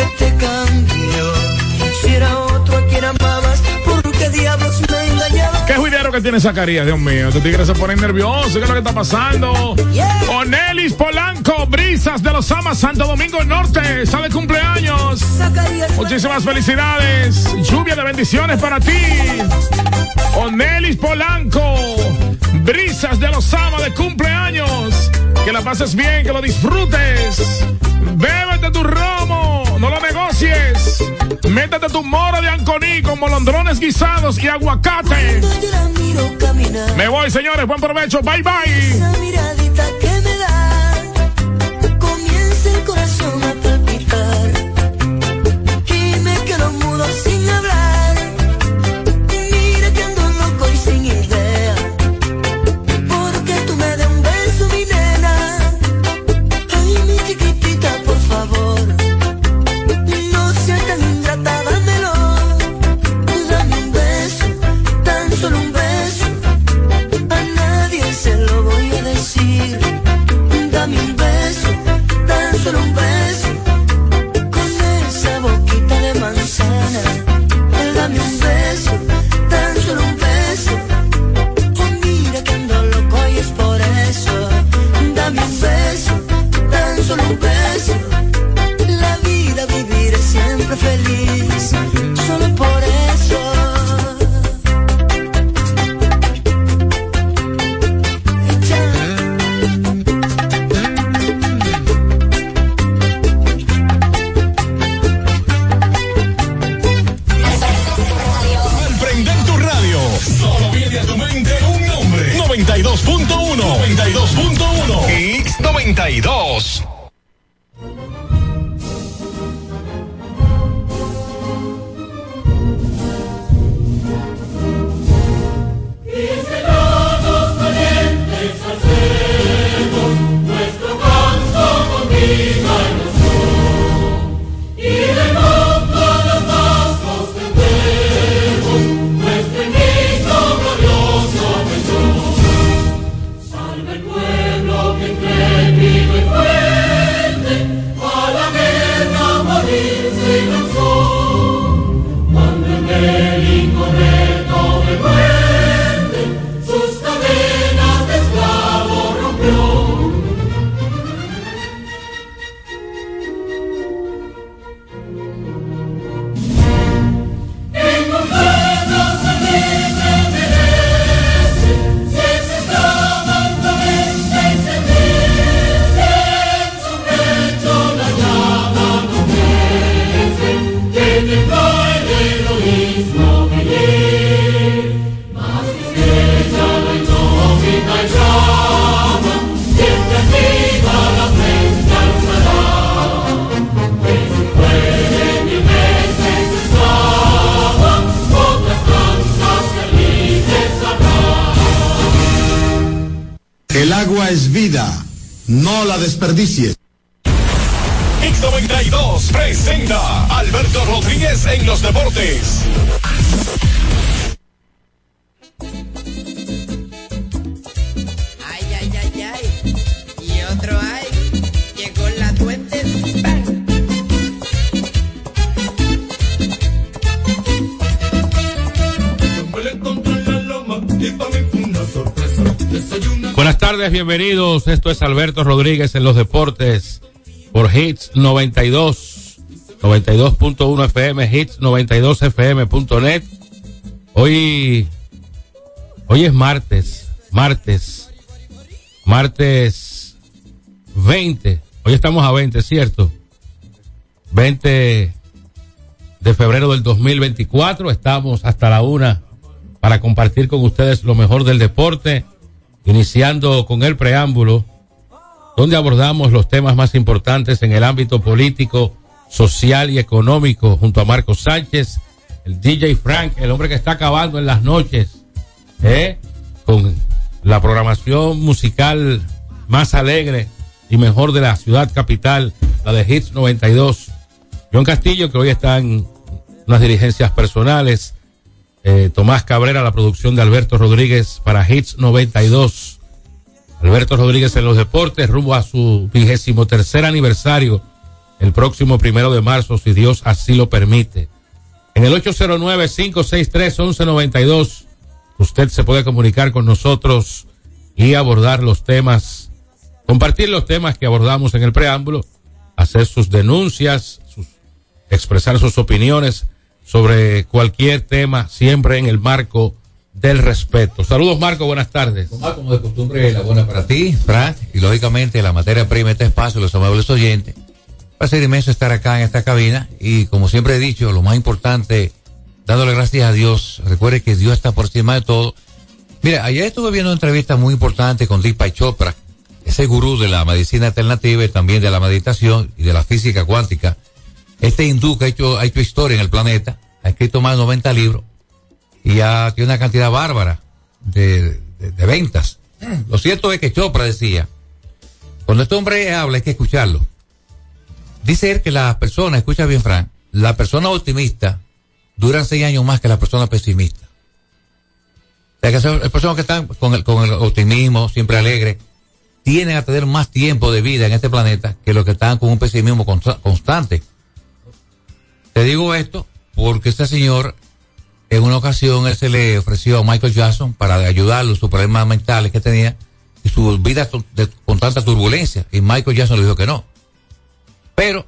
que te cambió. Si era otro a quien amabas, ¿por qué diablos me engañabas? ¿Qué juidero que tiene Zacarías, Dios mío? Estos tigres se ponen nerviosos. ¿Qué es lo que está pasando? Yeah. Onelis Polanco, Brisas de los Amas, Santo Domingo Norte. De cumpleaños. Zacarías Muchísimas felicidades. Lluvia de bendiciones para ti. Onelis Polanco. Brisas de los Amas de cumpleaños. Que la pases bien, que lo disfrutes. Bébete tu romo, no lo negocies. Métete tu moro de anconí con molondrones guisados y aguacate. Me voy, señores. Buen provecho. Bye, bye. Bienvenidos. Esto es Alberto Rodríguez en los deportes por Hits 92, 92.1 FM, Hits 92fm.net. Hoy, hoy es martes, martes, martes 20. Hoy estamos a 20, ¿cierto? 20 de febrero del 2024. Estamos hasta la una para compartir con ustedes lo mejor del deporte, iniciando con el preámbulo, donde abordamos los temas más importantes en el ámbito político, social y económico, junto a Marcos Sánchez, el DJ Frank, el hombre que está acabando en las noches, ¿eh? con la programación musical más alegre y mejor de la ciudad capital, la de Hits 92. John Castillo, que hoy está en unas dirigencias personales, eh, Tomás Cabrera, la producción de Alberto Rodríguez para Hits 92. Alberto Rodríguez en los deportes, rumbo a su vigésimo tercer aniversario el próximo primero de marzo, si Dios así lo permite. En el 809-563-1192, usted se puede comunicar con nosotros y abordar los temas, compartir los temas que abordamos en el preámbulo, hacer sus denuncias, expresar sus opiniones sobre cualquier tema, siempre en el marco del respeto. Saludos, Marco, buenas tardes. Como de costumbre, la buena para ti, Frank, y lógicamente la materia prima, este espacio, los amables oyentes. Va a ser inmenso estar acá en esta cabina y como siempre he dicho, lo más importante, dándole gracias a Dios. Recuerde que Dios está por encima de todo. Mira, ayer estuve viendo una entrevista muy importante con Deepak Chopra, ese gurú de la medicina alternativa y también de la meditación y de la física cuántica. Este hindú que ha hecho, ha hecho historia en el planeta, ha escrito más de 90 libros y ya tiene una cantidad bárbara de, ventas. Lo cierto es que Chopra decía, cuando este hombre habla hay que escucharlo. Dice él que la persona, escucha bien Frank, la persona optimista duran seis años más que la persona pesimista. O personas que están con el, con el optimismo, siempre alegre, tienen a tener más tiempo de vida en este planeta que los que están con un pesimismo consta- constante. Te digo esto porque este señor, en una ocasión, él se le ofreció a Michael Jackson para ayudarlo sus problemas mentales que tenía y su vida con, tanta turbulencia. Y Michael Jackson le dijo que no. Pero,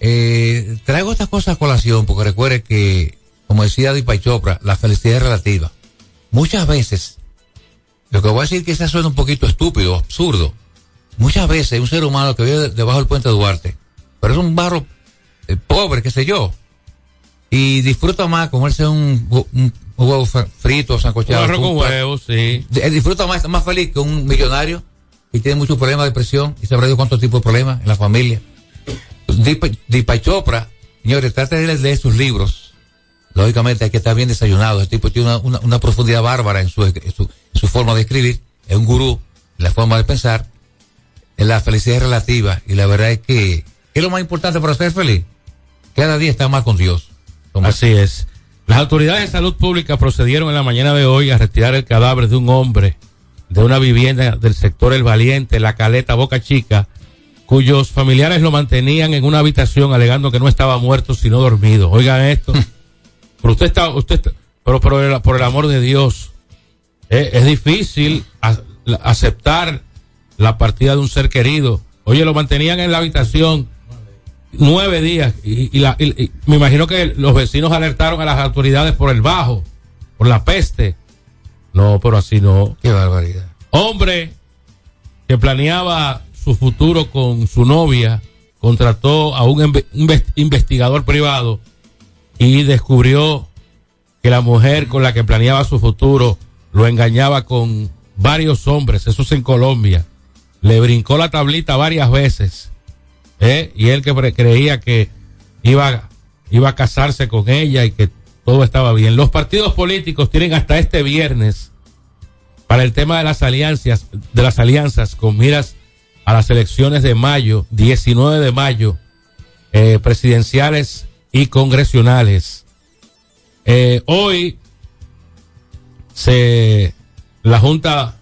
eh, traigo estas cosas a colación porque recuerde que, como decía Deepak Chopra, la felicidad es relativa. Muchas veces, lo que voy a decir quizás suena un poquito estúpido, absurdo. Muchas veces un ser humano que vive debajo del puente de Duarte, pero es un barro pobre, qué sé yo, y disfruta más comerse un, hu- un huevo fr- frito, Un sancochado. arroz con un pla- huevos, sí. eh, disfruta más, más feliz que un millonario y tiene muchos problemas de depresión y sabrá de cuántos tipos de problemas en la familia. Deepak Chopra, señores, trate de leer sus libros. Lógicamente hay que estar bien desayunado. Este tipo tiene una, una- una profundidad bárbara en su, en su, en su forma de escribir. Es un gurú en la forma de pensar. En la felicidad es relativa y la verdad es que ¿qué es lo más importante para ser feliz? Cada día estar más con Dios. Tomás. Así es. Las autoridades de salud pública procedieron en la mañana de hoy a retirar el cadáver de un hombre de una vivienda del sector El Valiente, La Caleta, Boca Chica, cuyos familiares lo mantenían en una habitación alegando que no estaba muerto sino dormido. Oigan esto. pero usted está, usted está- pero por el, por el amor de Dios, eh, es difícil a- la- aceptar la partida de un ser querido. Oye, lo mantenían en la habitación nueve días y, y la- y- y me imagino que los vecinos alertaron a las autoridades por el bajo, por la peste. No, pero así no. Qué barbaridad. Hombre que planeaba su futuro con su novia, contrató a un inve- inves- investigador privado y descubrió que la mujer con la que planeaba su futuro lo engañaba con varios hombres, eso es en Colombia. Le brincó la tablita varias veces. ¿Eh? Y él que creía que iba, iba a casarse con ella y que todo estaba bien. Los partidos políticos tienen hasta este viernes para el tema de las alianzas, de las alianzas con miras a las elecciones de mayo, 19 de mayo, eh, presidenciales y congresionales. Eh, hoy se la Junta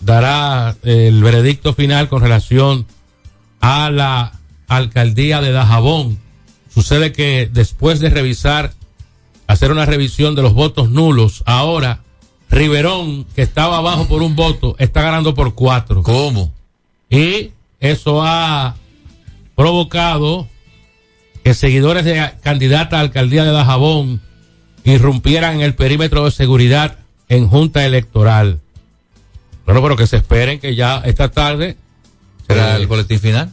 dará el veredicto final con relación a la alcaldía de Dajabón. Sucede que después de revisar, hacer una revisión de los votos nulos, ahora Riverón, que estaba abajo por un voto, está ganando por cuatro. ¿Cómo? Y eso ha provocado que seguidores de candidata a alcaldía de Dajabón irrumpieran en el perímetro de seguridad en junta electoral. Bueno, pero que se esperen que ya esta tarde ¿Será eh, el boletín final?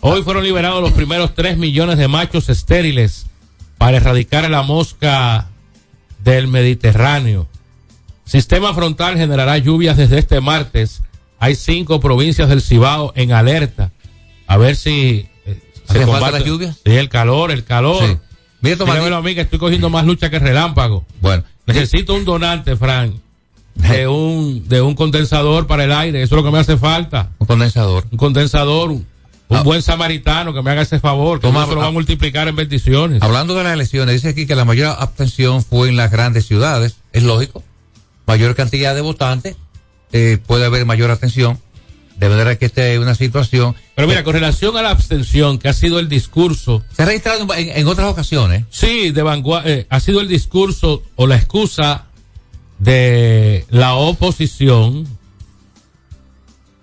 Hoy fueron liberados los primeros 3 millones de machos estériles para erradicar la mosca del Mediterráneo. Sistema frontal generará lluvias desde este martes. Hay cinco provincias del Cibao en alerta. A ver si eh, ¿Hacen falta las lluvias? Sí, el calor, el calor. Sí. Mira, a mí que estoy cogiendo más lucha que relámpago. Bueno, Necesito un donante, Frank, de un, de un condensador para el aire. Eso es lo que me hace falta un condensador. un condensador, un, un Ah. buen samaritano que me haga ese favor, que Toma, Dios se lo va a ah. multiplicar en bendiciones. Hablando de las elecciones, dice aquí que la mayor abstención fue en las grandes ciudades. Es lógico. Mayor cantidad de votantes, eh, puede haber mayor atención. De manera que esta es una situación. Pero mira, con relación a la abstención, que ha sido el discurso, Se ha registrado en, en otras ocasiones. sí, de vanguardia, ha sido el discurso o la excusa de la oposición.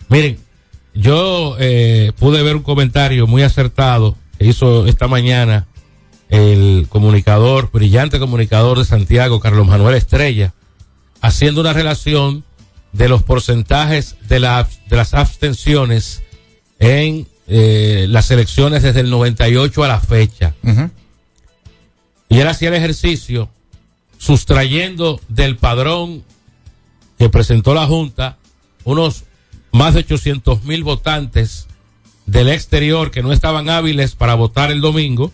Miren, yo eh, pude ver un comentario muy acertado que hizo esta mañana el comunicador, brillante comunicador de Santiago, Carlos Manuel Estrella, haciendo una relación de los porcentajes de, la, de las abstenciones en eh, las elecciones desde el 98 a la fecha. Y él hacía el ejercicio sustrayendo del padrón que presentó la Junta unos más de 800 mil votantes del exterior que no estaban hábiles para votar el domingo.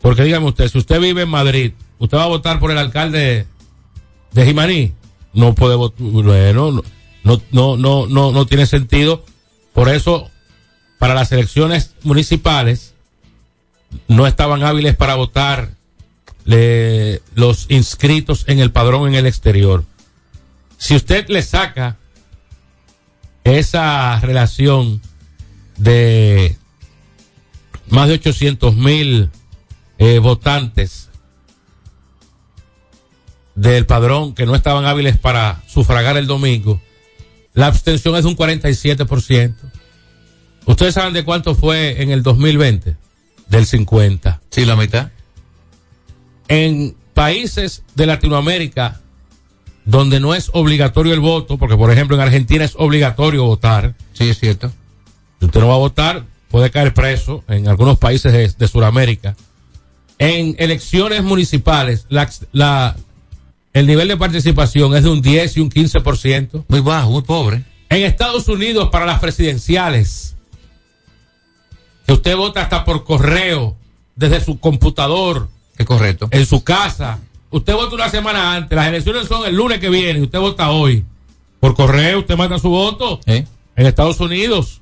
Porque dígame usted, si usted vive en Madrid, ¿usted va a votar por el alcalde de Jimaní? No puede votar, bueno, no, no, no, no, no, no tiene sentido. Por eso, para las elecciones municipales, no estaban hábiles para votar le- los inscritos en el padrón en el exterior. Si usted le saca esa relación de más de 800 mil eh, votantes del padrón que no estaban hábiles para sufragar el domingo, la abstención es un 47%. ¿Ustedes saben de cuánto fue en el 2020? Del 50 Sí, la mitad. En países de Latinoamérica donde no es obligatorio el voto, porque por ejemplo en Argentina es obligatorio votar, Sí, es cierto. si usted no va a votar, puede caer preso en algunos países de, de Sudamérica. En elecciones municipales, la, la- el nivel de participación es de un 10 y un 15%. Muy bajo, muy pobre. En Estados Unidos, para las presidenciales, que usted vota hasta por correo, desde su computador, Es correcto. en su casa. Usted vota una semana antes. Las elecciones son el lunes que viene usted vota hoy. Por correo, usted manda su voto. ¿Eh? En Estados Unidos.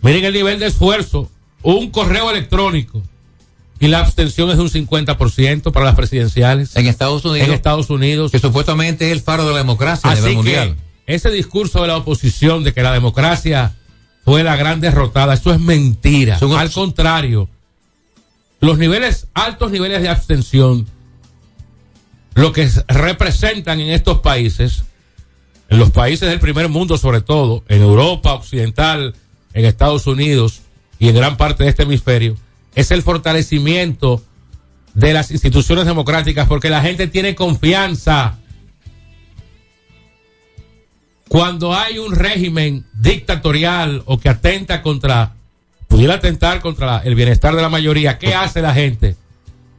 Miren el nivel de esfuerzo. Un correo electrónico. Y la abstención es de un 50% para las presidenciales. En Estados Unidos, En Estados Unidos. que supuestamente es el faro de la democracia a nivel que mundial. ese discurso de la oposición de que la democracia fue la gran derrotada, eso es mentira. Al contrario, los niveles, altos niveles de abstención, lo que representan en estos países, en los países del primer mundo sobre todo, en Europa Occidental, en Estados Unidos y en gran parte de este hemisferio, es el fortalecimiento de las instituciones democráticas porque la gente tiene confianza. Cuando hay un régimen dictatorial o que atenta contra, pudiera atentar contra el bienestar de la mayoría, ¿qué hace la gente?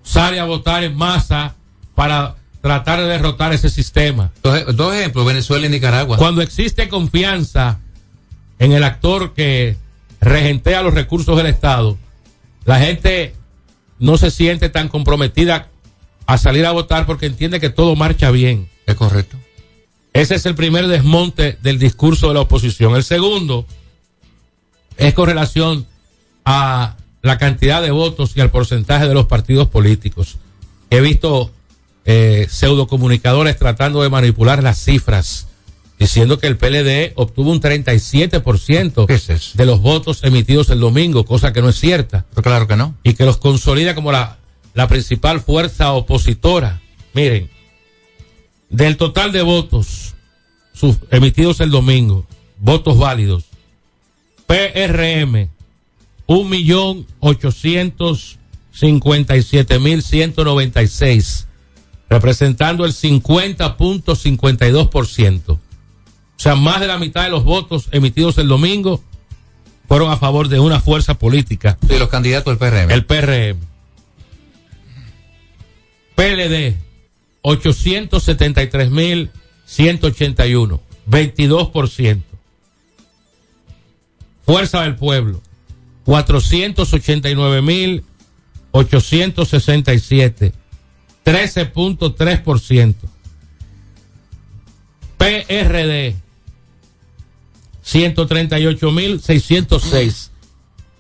Sale a votar en masa para tratar de derrotar ese sistema. Dos, dos ejemplos, Venezuela y Nicaragua. Cuando existe confianza en el actor que regentea los recursos del Estado, la gente no se siente tan comprometida a salir a votar porque entiende que todo marcha bien. Es correcto. Ese es el primer desmonte del discurso de la oposición. El segundo es con relación a la cantidad de votos y al porcentaje de los partidos políticos. He visto eh, pseudocomunicadores tratando de manipular las cifras, diciendo que el PLD obtuvo un 37% ¿Qué es de los votos emitidos el domingo, cosa que no es cierta Pero claro que no. y que los consolida como la, la principal fuerza opositora. Miren, del total de votos sus- emitidos el domingo, votos válidos, PRM, un millón ochocientos cincuenta y siete mil ciento noventa y seis, representando el 50.52%. O sea, más de la mitad de los votos emitidos el domingo fueron a favor de una fuerza política De los candidatos del PRM. el PRM. PLD, 873.181, 22%. Fuerza del Pueblo, 489.867, 13.3%. PRD, 138.606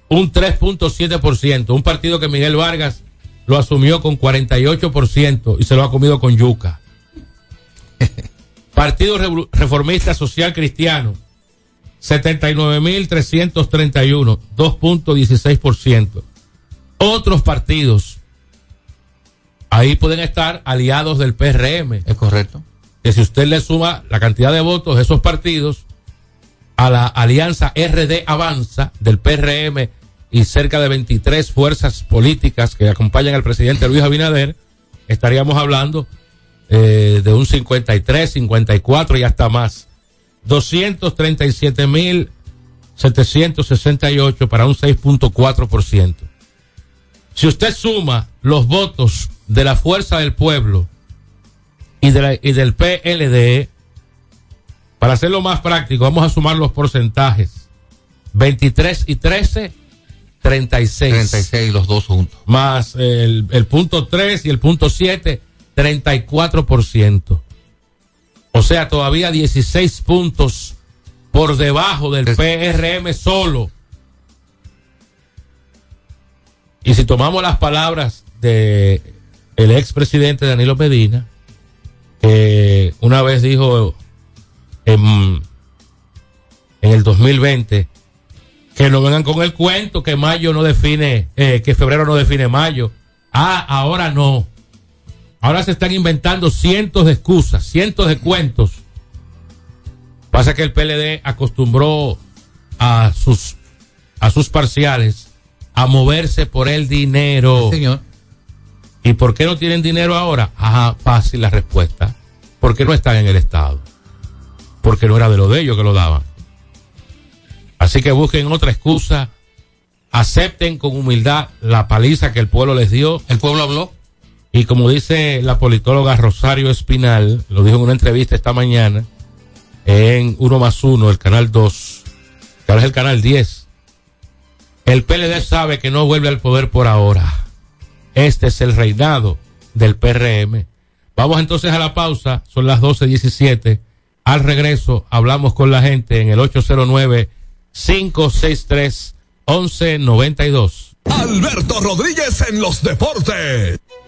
un 3.7%, un partido que Miguel Vargas lo asumió con 48% y se lo ha comido con yuca. Partido Reformista Social Cristiano, 79.331, 2.16%. Otros partidos, ahí pueden estar aliados del PRM. Es correcto. Que si usted le suma la cantidad de votos de esos partidos a la alianza RD Avanza del PRM y cerca de 23 fuerzas políticas que acompañan al presidente Luis Abinader, estaríamos hablando eh, de un 53, 54 y hasta más. 237.768 para un 6.4%. Si usted suma los votos de la Fuerza del Pueblo y, de la- y del PLD, para hacerlo más práctico, vamos a sumar los porcentajes. 23 y 13, 36. 36 los dos juntos. Más el, el punto 3 y el punto 7, 34%. O sea, todavía 16 puntos por debajo del PRM solo. Y si tomamos las palabras de el expresidente Danilo Medina, que una vez dijo en, en el 2020 que no vengan con el cuento que mayo no define, eh, que febrero no define mayo. Ah, ahora no. Ahora se están inventando cientos de excusas, cientos de cuentos. Pasa que el PLD acostumbró a sus, a sus parciales a moverse por el dinero. Señor. ¿Y por qué no tienen dinero ahora? Ajá, fácil la respuesta. Porque no están en el Estado. Porque no era de lo de ellos que lo daban. Así que busquen otra excusa. Acepten con humildad la paliza que el pueblo les dio. El pueblo habló. Y como dice la politóloga Rosario Espinal, lo dijo en una entrevista esta mañana en Uno más Uno, el canal 2, que ahora es el canal 10. El PLD sabe que no vuelve al poder por ahora. Este es el reinado del PRM. Vamos entonces a la pausa, son las 12.17. Al regreso hablamos con la gente en el 809-563-1192. Alberto Rodríguez en los deportes.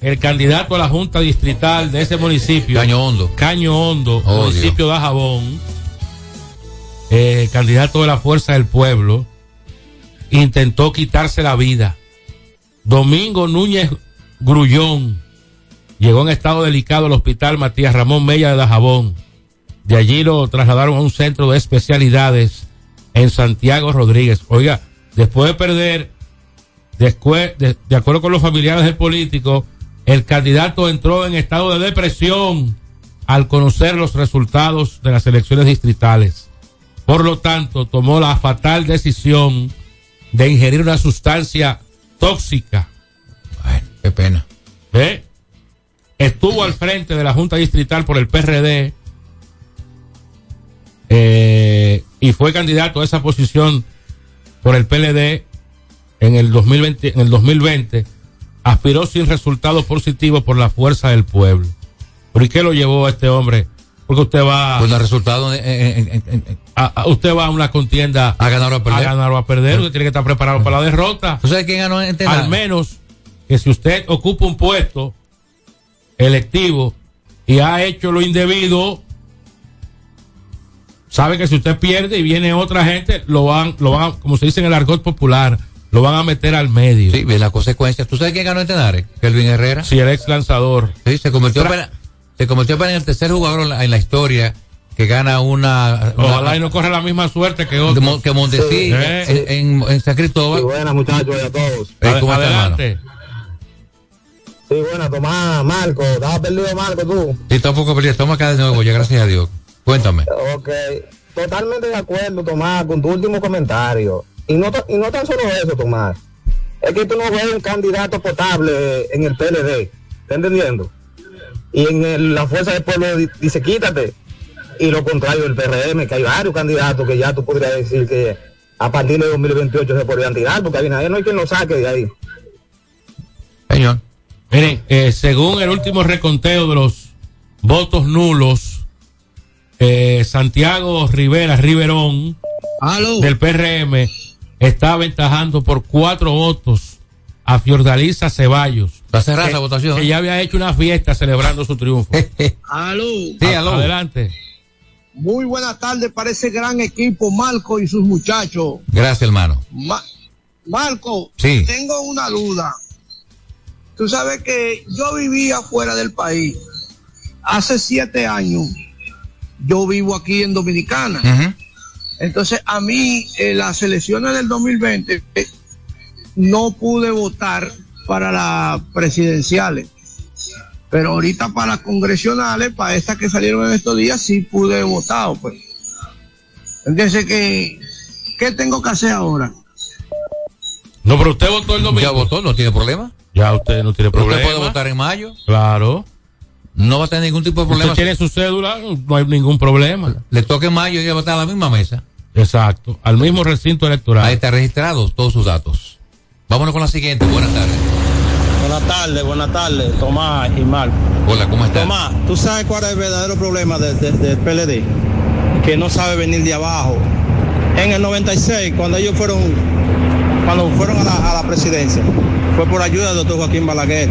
el candidato a la Junta Distrital de ese municipio. Caño Hondo. Caño Hondo, Oh, municipio de Jabón. eh, candidato de la Fuerza del Pueblo. Intentó quitarse la vida. Domingo Núñez Grullón llegó en estado delicado al hospital Matías Ramón Mella de Dajabón. De allí lo trasladaron a un centro de especialidades en Santiago Rodríguez. Oiga, después de perder, después, de, de acuerdo con los familiares del político, el candidato entró en estado de depresión al conocer los resultados de las elecciones distritales. Por lo tanto, tomó la fatal decisión de ingerir una sustancia tóxica. Qué pena. ¿Ve? Estuvo al frente de la Junta Distrital por el PRD eh, y fue candidato a esa posición por el PLD en el 2020, en el 2020 aspiró sin resultado positivo por la fuerza del pueblo. ¿Por qué lo llevó a este hombre? Porque usted va Pues en- en- en- en- a, a- usted va a una contienda a ganar o a perder. a ganar o a perder, usted tiene que estar preparado para la derrota. ¿Tú sabes quién ganó en Al menos que si usted ocupa un puesto electivo y ha hecho lo indebido, sabe que si usted pierde y viene otra gente, lo van, lo van, como se dice en el argot popular, lo van a meter al medio. Sí, ve las consecuencias. ¿Tú sabes quién ganó en Tenares? Kelvin Herrera. Sí, el ex lanzador. Sí, se convirtió, apenas- se convirtió en el tercer jugador en la, en la historia que gana una. Ojalá una- y no corre la misma suerte que de otro. Que Mondesí Eh, en, en, en San Cristóbal. buenas muchachos y a todos. Eh, ¿cómo está, hermano? Adelante. Sí, bueno, Tomás, Marco, estaba perdido Marco tú. Sí, está un poco perdido. Estamos acá de nuevo, ya gracias a Dios. Cuéntame. Ok, totalmente de acuerdo, Tomás, con tu último comentario. Y no, to- y no tan solo eso, Tomás. Es que tú no ves un candidato potable en el PLD. ¿Estás entendiendo? Y en el- la Fuerza del Pueblo di- dice quítate. Y lo contrario del PRM, que hay varios candidatos que ya tú podrías decir que a partir de 2028 se podrían tirar, porque Abinader no hay quien lo saque de ahí. Señor. Miren, eh, según el último reconteo de los votos nulos, eh, Santiago Rivera Riverón del PRM está aventajando por cuatro votos a Fiordalisa Ceballos. Está cerrada que- esa votación. Que ya había hecho una fiesta celebrando su triunfo. Aló. Sí, aló. Adelante. Muy buenas tardes para ese gran equipo, Marco y sus muchachos. Gracias, hermano. Ma- Marco, Sí. tengo una duda. Tú sabes que yo vivía fuera del país. Hace siete años yo vivo aquí en Dominicana. Entonces a mí en las elecciones del 2020 eh, no pude votar para las presidenciales. Pero ahorita para las congresionales, para estas que salieron en estos días, sí pude votar. Pues. Entonces, ¿qué, ¿qué tengo que hacer ahora? No, pero usted votó el domingo. Ya votó, no tiene problema. Ya usted no tiene problema. Usted puede votar en mayo. Claro. No va a tener ningún tipo de problema. Usted tiene su cédula, no hay ningún problema. Le toque en mayo y va a votar a la misma mesa. Exacto, al mismo recinto electoral. Ahí está registrado todos sus datos. Vámonos con la siguiente. Buenas tardes. Buenas tardes, buenas tardes, Tomás y Marco. Hola, ¿cómo estás? Tomás, ¿tú sabes cuál es el verdadero problema de- de- del PLD? Que no sabe venir de abajo. En el 96, cuando ellos fueron, cuando fueron a la, a la presidencia, fue por ayuda del doctor Joaquín Balaguer.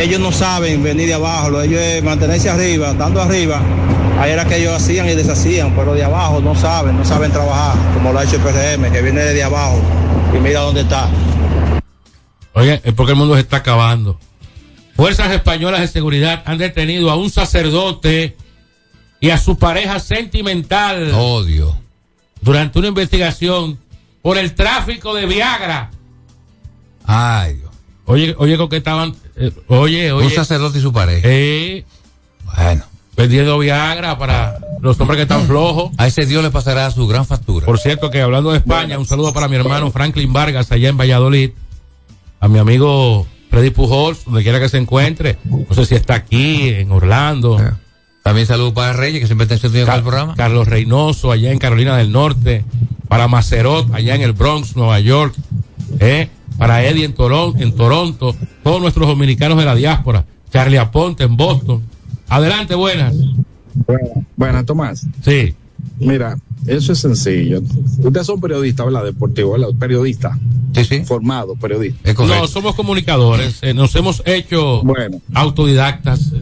Ellos no saben venir de abajo, ellos es mantenerse arriba, dando arriba. Ahí era que ellos hacían y deshacían, pero de abajo no saben, no saben trabajar, como lo ha hecho el PRM, que viene de abajo y mira dónde está. Oye, es porque el mundo se está acabando. Fuerzas españolas de seguridad han detenido a un sacerdote y a su pareja sentimental. Odio. Durante una investigación por el tráfico de Viagra. Ay, Dios. Oye, oye, con que estaban. eh, oye, oye. Un sacerdote y su pareja. Eh, Bueno. Vendiendo Viagra para los hombres que están flojos. A ese Dios le pasará su gran factura. Por cierto, que hablando de España, un saludo para mi hermano Franklin Vargas allá en Valladolid. A mi amigo Freddy Pujols, donde quiera que se encuentre. No sé si está aquí, en Orlando. También saludo para Reyes, que siempre está encendido con el programa. Carlos Reynoso, allá en Carolina del Norte. Para Macerot, allá en el Bronx, Nueva York. ¿eh? Para Eddie en, Toron- en Toronto. Todos nuestros dominicanos de la diáspora. Charlie Aponte en Boston. Adelante, buenas. Bueno, Tomás. Sí. Mira, eso es sencillo. Ustedes son periodistas, ¿verdad? Deportivo, ¿verdad? Periodista. Sí, sí. Formado, periodista. No, somos comunicadores. eh, nos hemos hecho autodidactas.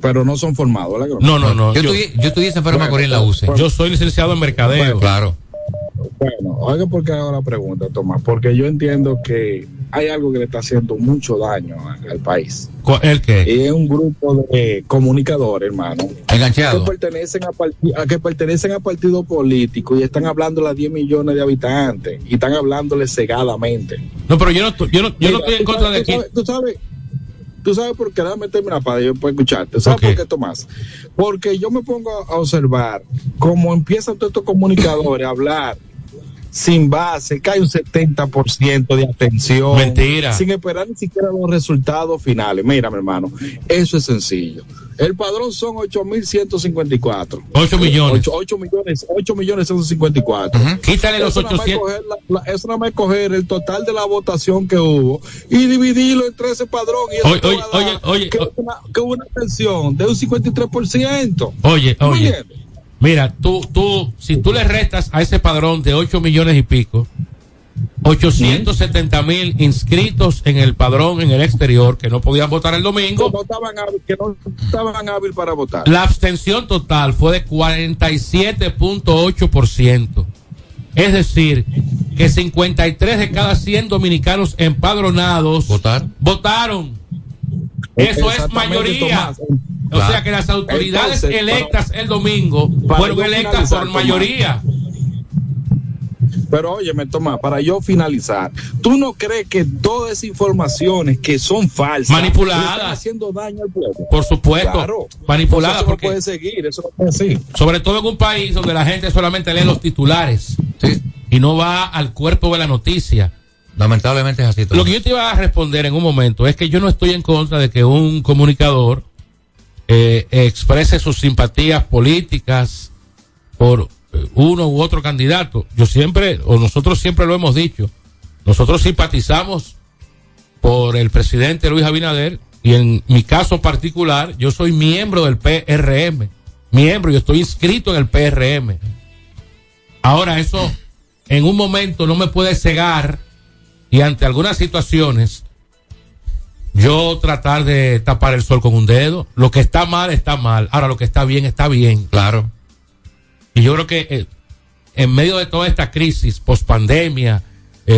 Pero no son formados, ¿verdad? No, no, no. Yo estudié- yo estudié en San Pedro de Macorís en la UCE. Yo soy licenciado en mercadeo. Claro. Bueno, oiga por qué hago la pregunta, Tomás. Porque yo entiendo que hay algo que le está haciendo mucho daño al país. ¿El qué? Y es un grupo de comunicadores, hermano. Enganchado. Que pertenecen a, a que pertenecen a partidos políticos y están hablando a 10 millones de habitantes y están hablándole cegadamente. No, pero yo no, yo no, yo no estoy en contra sabes- de aquí. Tú sabes, tú sabes por qué, déjame terminar para yo puedo escucharte. ¿Sabes por qué, Tomás? Porque yo me pongo a observar cómo empiezan todos estos comunicadores a hablar sin base, hay un 70% de atención. Mentira. Sin esperar ni siquiera los resultados finales. Mira, mi hermano, eso es sencillo. El padrón son 8.154. 8 millones. 8, 8 millones, 8 millones 154. Quítale los Eso nada más 800. coger la- la- Eso nada más coger el total de la votación que hubo y dividirlo entre ese padrón. Y eso Oye, oye, oye, oye, que, una, que una pensión de un 53%. Oye, ¿Tú me oye. entiendes? Mira, tú, tú, si tú le restas a ese padrón de 8 millones y pico, 870 mil inscritos en el padrón en el exterior que no podían votar el domingo. Que no estaban hábil, que no estaban hábil para votar. La abstención total fue de 47.8%. Es decir, que 53 de cada 100 dominicanos empadronados votaron. Eso es mayoría. O sea que las autoridades Entonces, electas el domingo fueron electas por Tomás. mayoría. Pero óyeme, Tomás, para yo finalizar, ¿tú no crees que todas esas informaciones que son falsas Manipuladas. están haciendo daño al pueblo? Por supuesto, Claro. manipulada Eso no porque puede seguir, eso no seguir. sobre todo en un país donde la gente solamente lee los titulares y no va al cuerpo de la noticia. Lamentablemente es así. Lo que yo te iba a responder en un momento es que yo no estoy en contra de que un comunicador eh, exprese sus simpatías políticas por eh, uno u otro candidato. Yo siempre, o nosotros siempre lo hemos dicho, nosotros simpatizamos por el presidente Luis Abinader y en mi caso particular, yo soy miembro del PRM, miembro, yo estoy inscrito en el PRM. Ahora eso en un momento no me puede cegar y ante algunas situaciones yo tratar de tapar el sol con un dedo. Lo que está mal está mal. Ahora lo que está bien está bien. Claro. Y yo creo que eh, en medio de toda esta crisis post pandemia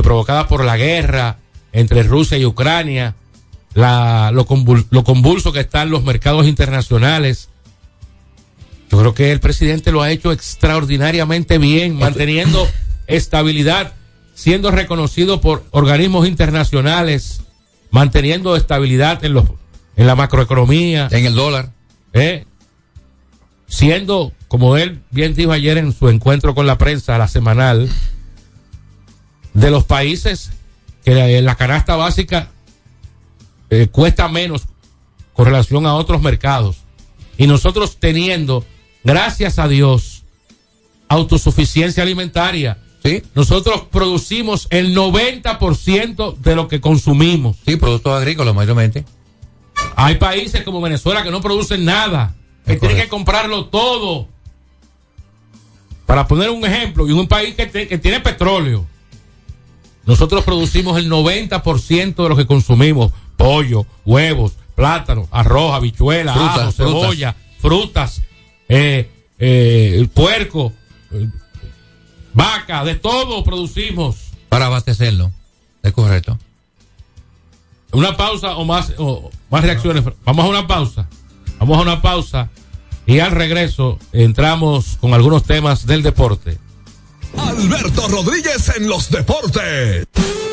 provocada por la guerra entre Rusia y Ucrania, la, lo, convul- lo convulso que están los mercados internacionales, yo creo que el presidente lo ha hecho extraordinariamente bien, manteniendo estabilidad, siendo reconocido por organismos internacionales, manteniendo estabilidad en los en la macroeconomía, en el dólar, ¿eh? siendo como él bien dijo ayer en su encuentro con la prensa, la semanal, de los países que la, la canasta básica eh, cuesta menos con relación a otros mercados. Y nosotros teniendo, gracias a Dios, autosuficiencia alimentaria. ¿Sí? Nosotros producimos el 90% de lo que consumimos. Sí, productos agrícolas mayormente. Hay países como Venezuela que no producen nada, que tienen que comprarlo todo. Para poner un ejemplo, y un país que, te- que tiene petróleo, nosotros producimos el 90% de lo que consumimos, pollo, huevos, plátanos, arroz, habichuela, Frutas, ajo, frutas. cebolla, frutas, eh, eh, el puerco, eh, vaca, de todo producimos. Para abastecerlo. Es correcto. Una pausa o más, o más reacciones. Vamos a una pausa. Vamos a una pausa. Y al regreso entramos con algunos temas del deporte. Alberto Rodríguez en los deportes.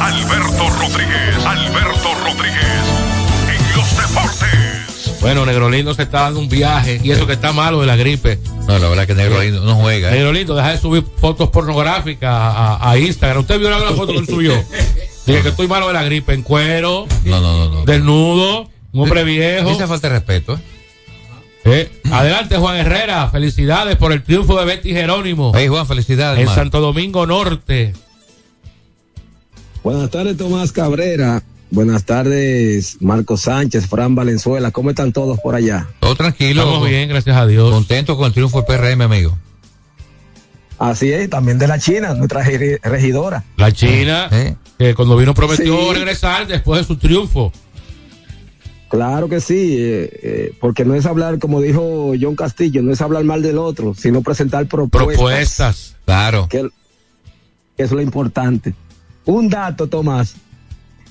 Alberto Rodríguez, Alberto Rodríguez, en los deportes. Bueno, Negro Lindo se está dando un viaje y eso que está malo de la gripe. No, la verdad que Negro Lindo no juega. ¿eh? Negro Lindo, deja de subir fotos pornográficas a, a Instagram. ¿Usted vio la foto que él subió? Dije que estoy malo de la gripe, en cuero, No, no, no. no. desnudo, un hombre viejo. Esa falta de respeto. ¿eh? Eh, adelante, Juan Herrera. Felicidades por el triunfo de Betty Jerónimo Hey, Juan, felicidades. en. Santo Domingo Norte. Buenas tardes, Tomás Cabrera. Buenas tardes, Marco Sánchez, Fran Valenzuela. ¿Cómo están todos por allá? Todo tranquilo. Estamos bien, gracias a Dios. Contento con el triunfo del PRM, amigo. Así es, también de la China, nuestra regi- regidora. La China, Eh. que cuando vino prometió Sí. regresar después de su triunfo. Claro que sí, eh, eh, porque no es hablar, como dijo John Castillo, no es hablar mal del otro, sino presentar propuestas. Propuestas. Claro. Que, que es lo importante. Un dato, Tomás.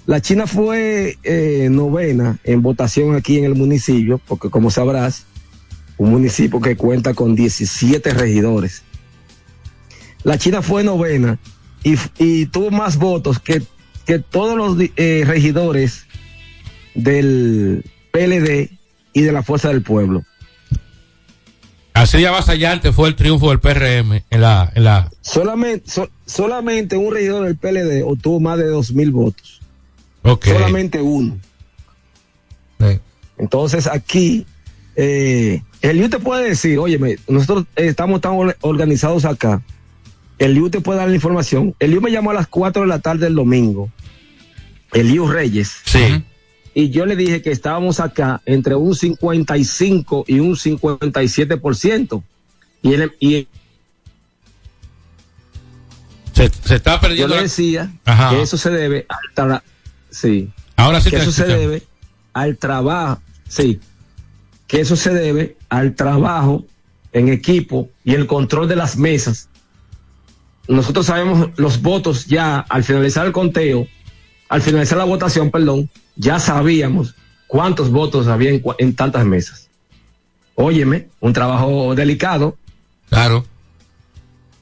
La China fue eh, novena en votación aquí en el municipio, porque como sabrás, un municipio que cuenta con 17 regidores. La China fue novena y, tuvo más votos que, que todos los eh, regidores del PLD y de la Fuerza del Pueblo. Así de avasallante fue el triunfo del PRM en la, en la, Solamente, so- solamente un regidor del PLD obtuvo más de dos mil votos. ok. Solamente uno. Sí. Entonces aquí, eh, el IU te puede decir, oye, nosotros estamos tan or- organizados acá. El IU te puede dar la información. El IU me llamó a las 4 de la tarde del domingo. El IU Reyes. Sí. Y yo le dije que estábamos acá entre un 55 y un 57%. Y él, y Se, se está yo perdiendo. le la- decía que eso se debe al tra- sí, Ahora sí que eso se debe al trabajo, sí, que eso se debe al trabajo en equipo y el control de las mesas. Nosotros sabemos los votos ya al finalizar el conteo, al finalizar la votación, perdón, ya sabíamos cuántos votos había en, en tantas mesas. Óyeme, un trabajo delicado. Claro.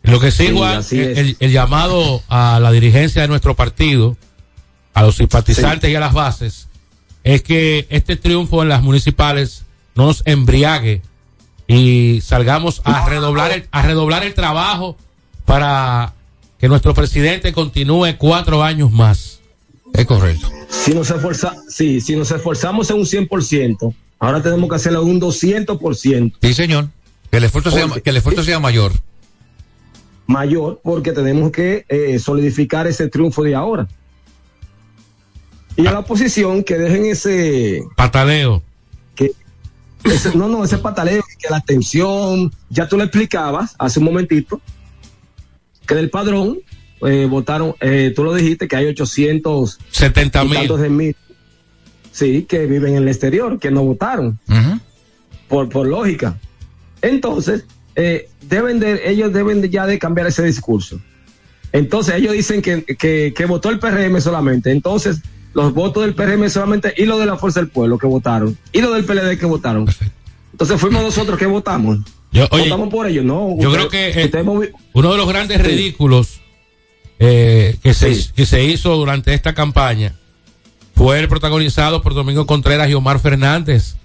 Lo que sí, Juan, el llamado a la dirigencia de nuestro partido, a los simpatizantes y a las bases, es que este triunfo en las municipales no nos embriague y salgamos a redoblar el, a redoblar el trabajo para que nuestro presidente continúe cuatro años más. Es correcto. Si nos, esforza, sí, si nos esforzamos en un 100%, ahora tenemos que hacerlo en un 200%. Sí, señor. Que el esfuerzo, sea, que el esfuerzo sea mayor. mayor porque tenemos que eh, solidificar ese triunfo de ahora. Y a la oposición que dejen ese, Pataleo. que ese- no, no, ese pataleo, que la atención, ya tú lo explicabas hace un momentito, que del padrón eh, votaron, eh, tú lo dijiste, que hay 800 70 y mil. tantos de mil, sí, que viven en el exterior, que no votaron por, por lógica. Entonces, eh, deben de, ellos deben de ya de cambiar ese discurso. Entonces, ellos dicen que, que, que votó el PRM solamente. Entonces, los votos del PRM solamente y los de la Fuerza del Pueblo que votaron y los del PLD que votaron. Entonces, fuimos nosotros que votamos. Yo, oye, votamos por ellos, ¿no? yo Usted- creo que eh, usted uno de los grandes Sí. ridículos eh, que, se, que se hizo durante esta campaña fue el protagonizado por Domingo Contreras y Omar Fernández,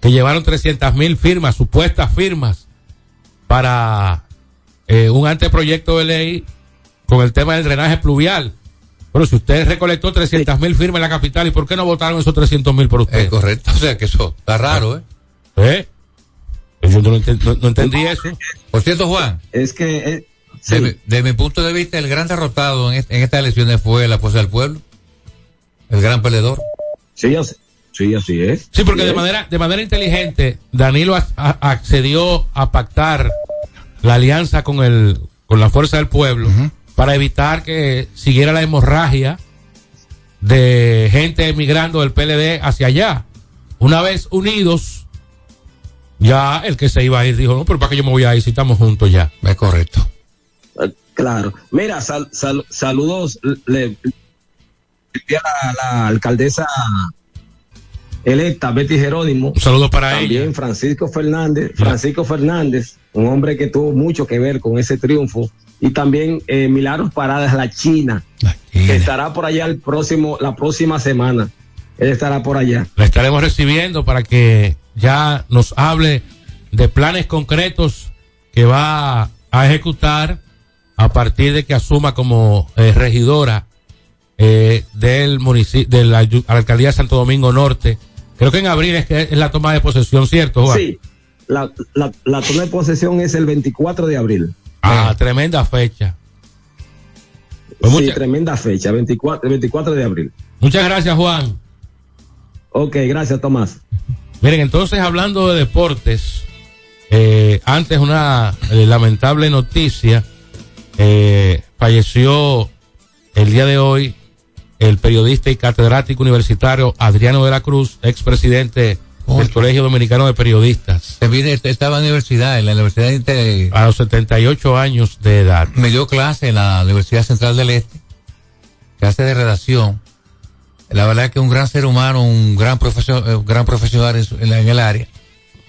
que llevaron 300 mil firmas, supuestas firmas, para eh, un anteproyecto de ley con el tema del drenaje pluvial. Pero si usted recolectó 300 mil firmas en la capital, ¿y por qué no votaron esos 300 mil por usted? Es correcto. O sea que eso está raro, ¿eh? ¿Eh? Yo no, enten- no- no entendí eso. Por cierto, Juan, Es que... sí. de, mi- de mi punto de vista, el gran derrotado en, est- en estas elecciones fue la Fuerza del Pueblo. El gran perdedor. Sí, así, sí, así es. Sí, porque de es. manera, de manera inteligente, Danilo a- a- accedió a pactar la alianza con el, con la fuerza del pueblo para evitar que siguiera la hemorragia de gente emigrando del PLD hacia allá. Una vez unidos, ya el que se iba a ir dijo, no, pero para qué yo me voy a ir si estamos juntos ya. Es correcto. Claro. Mira, sal- sal- saludos. Le, le envié a la, la alcaldesa electa, Betty Jerónimo. Un saludo para También ella. Francisco Fernández, Francisco Fernández, un hombre que tuvo mucho que ver con ese triunfo. Y también eh, Milagros Paradas, la China, que estará por allá el próximo, la próxima semana. Él estará por allá. La estaremos recibiendo para que ya nos hable de planes concretos que va a ejecutar a partir de que asuma como eh, regidora eh, del municipio de la alcaldía de Santo Domingo Norte. Creo que en abril es que es la toma de posesión, ¿cierto, Juan? Sí, la, la, la toma de posesión es el 24 de abril. Ah, tremenda fecha. Pues sí, mucha- tremenda fecha, 24, el 24 de abril. Muchas gracias, Juan. Ok, gracias, Tomás. Miren, entonces hablando de deportes, eh, antes una lamentable noticia, eh, falleció el día de hoy el periodista y catedrático universitario Adriano de la Cruz, expresidente del Colegio Dominicano de Periodistas. También est- estaba en la universidad, en la Universidad Inter- A los 78 años de edad. me dio clase en la Universidad Central del Este, clase de redacción. La verdad es que un gran ser humano, un gran, profesor, eh, un gran profesional en, su- en la- en el área,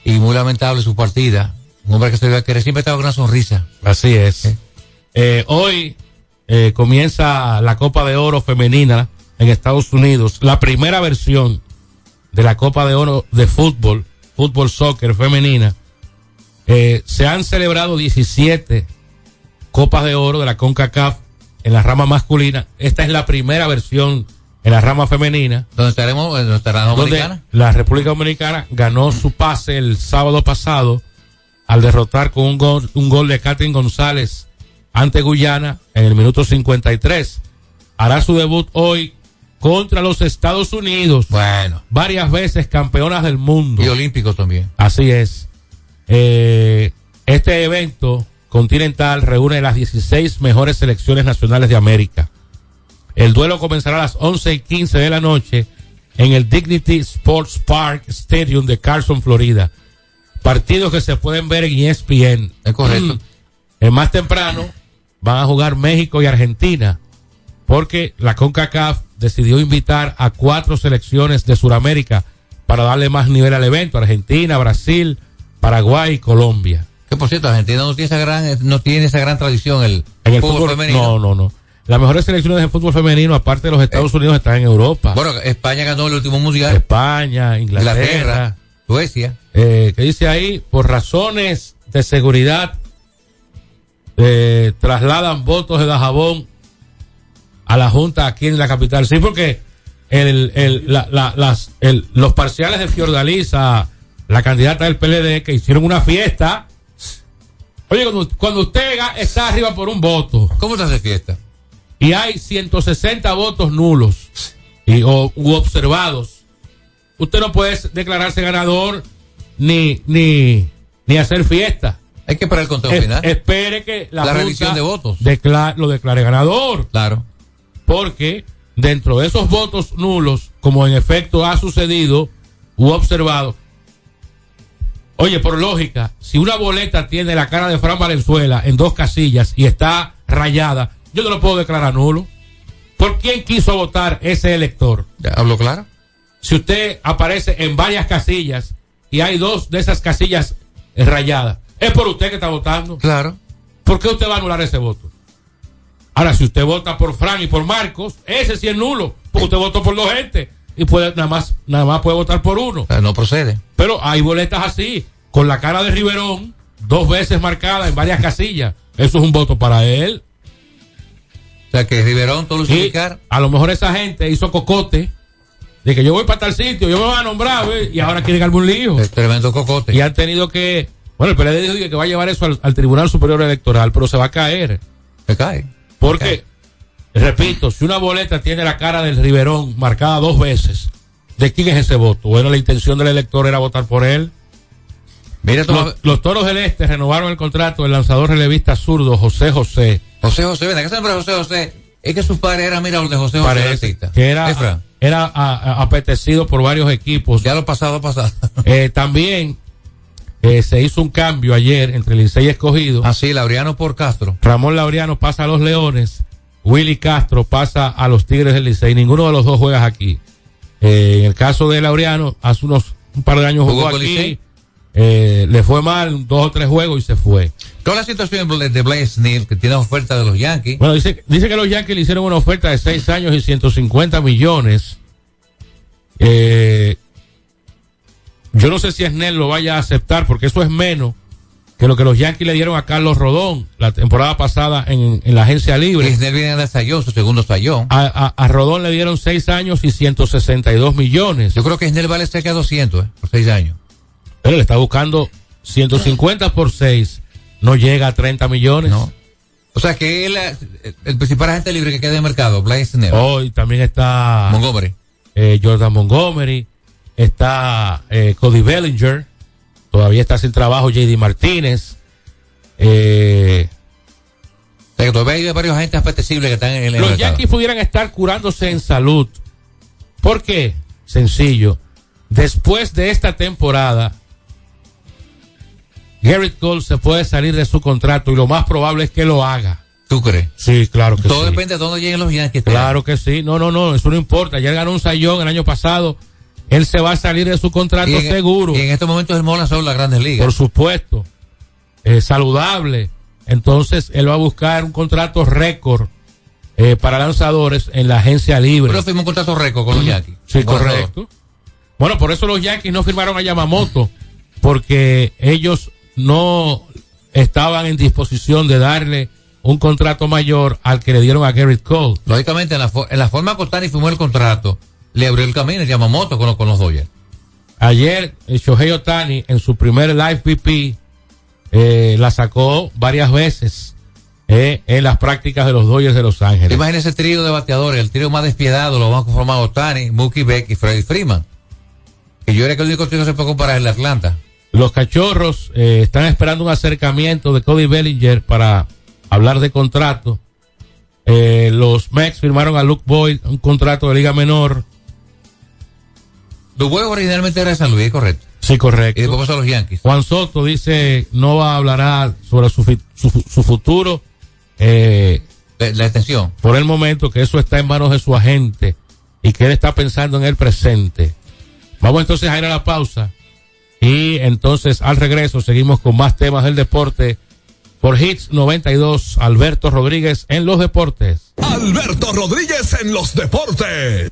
y muy lamentable su partida. Un hombre que se veía que siempre estaba con una sonrisa. Así es. Eh, hoy eh, comienza la Copa de Oro femenina en Estados Unidos, la primera versión de la Copa de Oro de fútbol, fútbol soccer femenina. Eh, se han celebrado 17 Copas de Oro de la CONCACAF en la rama masculina. Esta es la primera versión en la rama femenina. ¿Dónde estaremos? ¿Dónde estará la Dominicana? la República Dominicana ganó su pase el sábado pasado al derrotar con un gol, un gol de Catherine González ante Guyana en el minuto 53. Hará su debut hoy contra los Estados Unidos. Bueno. Varias veces campeonas del mundo. Y olímpicos también. Así es. Eh, este evento continental reúne las 16 mejores selecciones nacionales de América. El duelo comenzará a las 11 y 15 de la noche en el Dignity Sports Park Stadium de Carson, Florida. Partidos que se pueden ver en ESPN. Es correcto. El más temprano van a jugar México y Argentina porque la CONCACAF decidió invitar a cuatro selecciones de Sudamérica para darle más nivel al evento. Argentina, Brasil, Paraguay y Colombia. Que por cierto, Argentina no tiene esa gran, no tiene esa gran tradición el, En el fútbol, fútbol, femenino. no, no, no. Las mejores selecciones de fútbol femenino, aparte de los Estados Unidos, están en Europa. Bueno, España ganó el último mundial. España, Inglaterra. Inglaterra, Suecia. Eh, que dice ahí, por razones de seguridad, eh, trasladan votos de Dajabón a la Junta aquí en la capital. Sí, porque el, el, la- la- las, el- los parciales de Fiordaliza, la candidata del PLD, que hicieron una fiesta. Oye, cuando, cuando usted está arriba por un voto. ¿Cómo se hace fiesta? Y hay 160 votos nulos y, o, u observados. Usted no puede declararse ganador ni, ni, ni hacer fiesta. Hay que esperar el conteo Es- final. Espere que la, revisión de votos. decla- lo declare ganador. Claro. Porque dentro de esos votos nulos, como en efecto ha sucedido u observado, oye, por lógica, si una boleta tiene la cara de Fran Valenzuela en dos casillas y está rayada, yo no lo puedo declarar nulo. ¿Por quién quiso votar ese elector? Ya, ¿Hablo claro? Si usted aparece en varias casillas y hay dos de esas casillas rayadas, es por usted que está votando. Claro. ¿Por qué usted va a anular ese voto? Ahora, si usted vota por Fran y por Marcos, ese sí es nulo, porque usted votó por dos gente y puede nada más nada más puede votar por uno. Ah, No procede. Pero hay boletas así, con la cara de Riverón, dos veces marcada en varias casillas. Eso es un voto para él. O sea, que Riverón, todo lo a lo mejor esa gente hizo cocote de que yo voy para tal sitio, yo me voy a nombrar, ¿ve? y ahora quieren algún lío. Es tremendo cocote. Y han tenido que. Bueno, el PLD dijo que va a llevar eso al, al Tribunal Superior Electoral, pero se va a caer. Se cae. Porque, repito, si una boleta tiene la cara del Riverón marcada dos veces, ¿de quién es ese voto? Bueno, la intención del elector era votar por él. Mira, los, los toros del Este renovaron el contrato del lanzador relevista zurdo José José. José José, ven, ¿qué nombre José José? Es que su padre era, mira, de José José. Artista. que era, era a- a- apetecido por varios equipos. Ya lo pasado, pasado. Eh, también eh, se hizo un cambio ayer entre Licey y Escogido. Así, Laureano por Castro. Ramón Laureano pasa a los Leones. Willy Castro pasa a los Tigres del Licey. Ninguno de los dos juega aquí. Eh, en el caso de Laureano, hace unos un par de años ¿Jugó jugó aquí. Licey? Eh, le fue mal dos o tres juegos y se fue. ¿Cuál es la situación de Blaze Neal, que tiene oferta de los Yankees? Bueno, dice, dice que los Yankees le hicieron una oferta de seis años y 150 millones. Eh, yo no sé si Snell lo vaya a aceptar porque eso es menos que lo que los Yankees le dieron a Carlos Rodón la temporada pasada en, en la agencia libre. Snell viene de Sayón, su segundo Sayón. A, a- a Rodón le dieron seis años y 162 millones. Yo creo que Snell vale cerca de 200, ¿eh? Por seis años. Él le está buscando 150 por seis. No llega a 30 millones. No. O sea que él, eh, el principal agente libre que queda en el mercado, Blaine Snell. Hoy también está Montgomery. eh, Jordan Montgomery, está eh, Cody Bellinger, todavía está sin trabajo JD Martínez. Eh, O sea que todavía hay varios agentes apetecibles que están en el los mercado. Yankees pudieran estar curándose en salud. ¿Por qué? Sencillo. Después de esta temporada, Garrett Cole se puede salir de su contrato y lo más probable es que lo haga. ¿Tú crees? Sí, claro que Todo sí. depende de dónde lleguen los Yankees. Claro que sí. No, no, no, eso no importa. Ya ganó un sayón el año pasado. Él se va a salir de su contrato Y en- seguro. Y en estos momentos el Mola son las grandes ligas. Por supuesto. Eh, saludable. Entonces, él va a buscar un contrato récord eh, para lanzadores en la agencia libre. Pero firmó un contrato récord con los Yankees. Sí, correcto. Bueno, por eso los Yankees no firmaron a Yamamoto, porque ellos no estaban en disposición de darle un contrato mayor al que le dieron a Garrett Cole. Lógicamente, en la, en la forma que Otani firmó el contrato, le abrió el camino a Yamamoto con, con los Dodgers. Ayer, eh, Shohei Otani, en su primer live VP, eh, la sacó varias veces eh, en las prácticas de los Dodgers de Los Ángeles. Imagínese ese trío de bateadores, el trío más despiadado, lo van a conformar Otani, Mookie Beck y Freddie Freeman. Que yo era que el único trío que se puede comparar el de Atlanta. Los cachorros eh, están esperando un acercamiento de Cody Bellinger para hablar de contrato. Los Mex firmaron a Luke Boyd un contrato de liga menor. Huevos originalmente era de San Luis, correcto. Sí, correcto. Y después pasó a los Yankees. Juan Soto dice no hablará sobre su, su, su futuro. Eh, la, la extensión. Por el momento que eso está en manos de su agente y que él está pensando en el presente. Vamos entonces a ir a la pausa. Y entonces al regreso seguimos con más temas del deporte. Por Hits 92, Alberto Rodríguez en los deportes. Alberto Rodríguez en los deportes.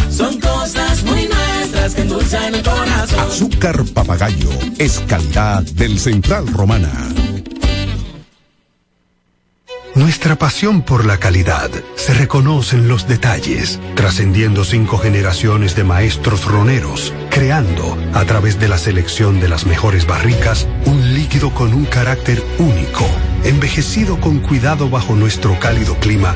Son cosas muy nuestras que endulzan el corazón. Azúcar papagayo es calidad del Central Romana. Nuestra pasión por la calidad se reconoce en los detalles, trascendiendo cinco generaciones de maestros roneros, creando, a través de la selección de las mejores barricas, un líquido con un carácter único, envejecido con cuidado bajo nuestro cálido clima,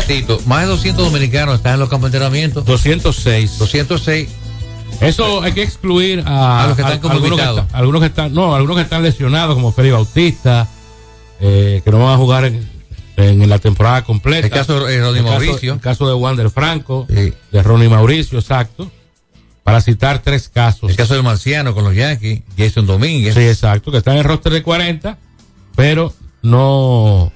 Datito, más de 200 dominicanos están en los campos de entrenamiento. 206. 206. Eso hay que excluir a, A los que están como algunos, que están, algunos que están, no, algunos que están lesionados, como Félix Bautista, eh, que no van a jugar en, en la temporada completa. El caso de Ronnie El caso- Mauricio. El caso de Wander Franco, de Ronnie Mauricio, exacto. Para citar tres casos. El caso del marciano con los Yankees, Jason Domínguez. Sí, exacto, que están en el roster de 40, pero no,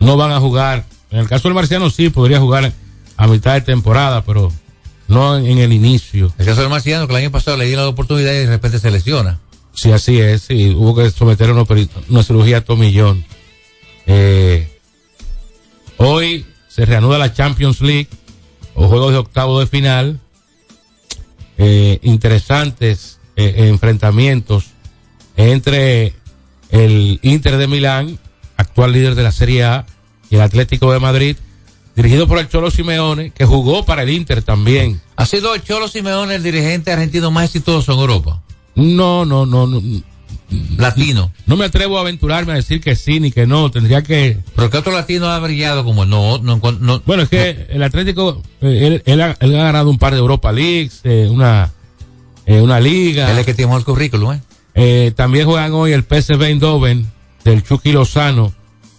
no van a jugar. En el caso del Marciano sí podría jugar a mitad de temporada, pero no en, en el inicio. El caso del marciano que el año pasado le dieron la oportunidad y de repente se lesiona. Sí, así es, sí, hubo que someter una, una cirugía a tomillón. Eh, hoy se reanuda la Champions League, o juegos de octavo de final. Eh, interesantes eh, enfrentamientos entre el Inter de Milán, actual líder de la Serie A, y el Atlético de Madrid, dirigido por el Cholo Simeone, que jugó para el Inter también. Ha sido el Cholo Simeone el dirigente argentino más exitoso en Europa. No, no, no, no. Latino. No me atrevo a aventurarme a decir que sí ni que no. Tendría que. Pero que otro latino ha brillado como no, no, no- Bueno, es que el Atlético, eh, él, él ha, él ha ganado un par de Europa Leagues, eh, una, eh, una liga. Él es que tiene el currículum, ¿eh? Eh, también juegan hoy el PSV Eindhoven del Chucky Lozano